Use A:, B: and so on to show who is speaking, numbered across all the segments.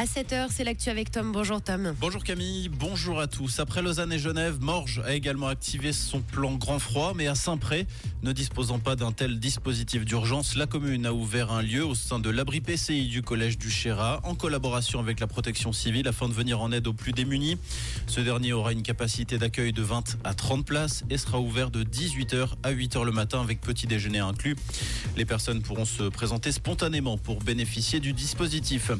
A: À 7h, c'est l'actu avec Tom. Bonjour Tom.
B: Bonjour Camille, bonjour à tous. Après Lausanne et Genève, Morges a également activé son plan grand froid, mais à Saint-Pré, ne disposant pas d'un tel dispositif d'urgence, la commune a ouvert un lieu au sein de l'abri PCI du collège du Chérat, en collaboration avec la protection civile, afin de venir en aide aux plus démunis. Ce dernier aura une capacité d'accueil de 20 à 30 places et sera ouvert de 18h à 8h le matin avec petit déjeuner inclus. Les personnes pourront se présenter spontanément pour bénéficier du dispositif.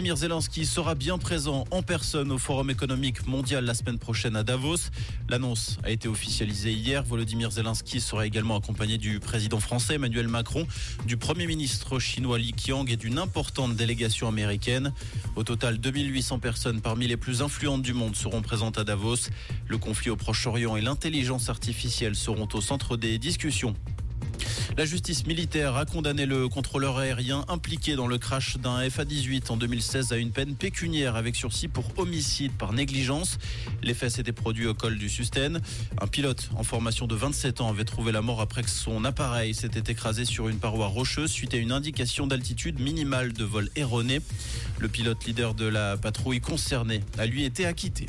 B: Zelensky sera bien présent en personne au Forum économique mondial la semaine prochaine à Davos. L'annonce a été officialisée hier. Volodymyr Zelensky sera également accompagné du président français Emmanuel Macron, du premier ministre chinois Li Qiang et d'une importante délégation américaine. Au total, 2800 personnes parmi les plus influentes du monde seront présentes à Davos. Le conflit au Proche-Orient et l'intelligence artificielle seront au centre des discussions. La justice militaire a condamné le contrôleur aérien impliqué dans le crash d'un FA-18 en 2016 à une peine pécuniaire avec sursis pour homicide par négligence. Les faits s'étaient produits au col du Susten. Un pilote en formation de 27 ans avait trouvé la mort après que son appareil s'était écrasé sur une paroi rocheuse suite à une indication d'altitude minimale de vol erroné. Le pilote leader de la patrouille concernée a lui été acquitté.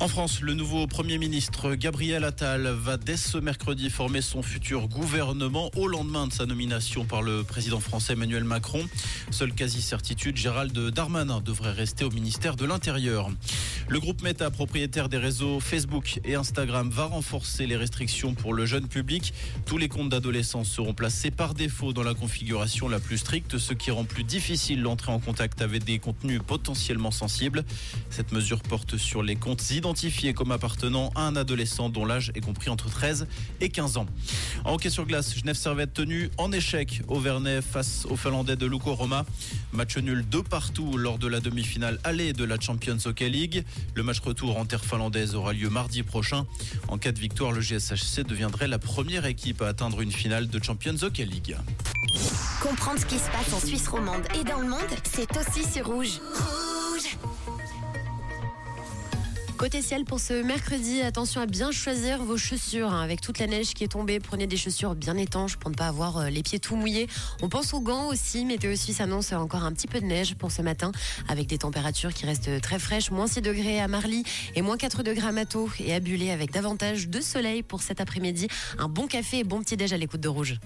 B: En France, le nouveau Premier ministre Gabriel Attal va dès ce mercredi former son futur gouvernement au lendemain de sa nomination par le président français Emmanuel Macron. Seule quasi-certitude, Gérald Darmanin devrait rester au ministère de l'Intérieur. Le groupe Meta, propriétaire des réseaux Facebook et Instagram, va renforcer les restrictions pour le jeune public. Tous les comptes d'adolescents seront placés par défaut dans la configuration la plus stricte, ce qui rend plus difficile l'entrée en contact avec des contenus potentiellement sensibles. Cette mesure porte sur les comptes identifiés identifié comme appartenant à un adolescent dont l'âge est compris entre 13 et 15 ans. En hockey sur glace, Genève Servette tenu en échec au Vernet face aux Finlandais de Luko Roma. Match nul de partout lors de la demi-finale allée de la Champions Hockey League. Le match retour en terre finlandaise aura lieu mardi prochain. En cas de victoire, le GSHC deviendrait la première équipe à atteindre une finale de Champions Hockey League.
C: Comprendre ce qui se passe en Suisse romande et dans le monde, c'est aussi sur Rouge.
A: Côté ciel pour ce mercredi, attention à bien choisir vos chaussures. Hein. Avec toute la neige qui est tombée, prenez des chaussures bien étanches pour ne pas avoir euh, les pieds tout mouillés. On pense aux gants aussi. Météo Suisse annonce encore un petit peu de neige pour ce matin avec des températures qui restent très fraîches. Moins 6 degrés à Marly et moins 4 degrés à Mato et à Bulé avec davantage de soleil pour cet après-midi. Un bon café et bon petit déj à l'écoute de Rouge.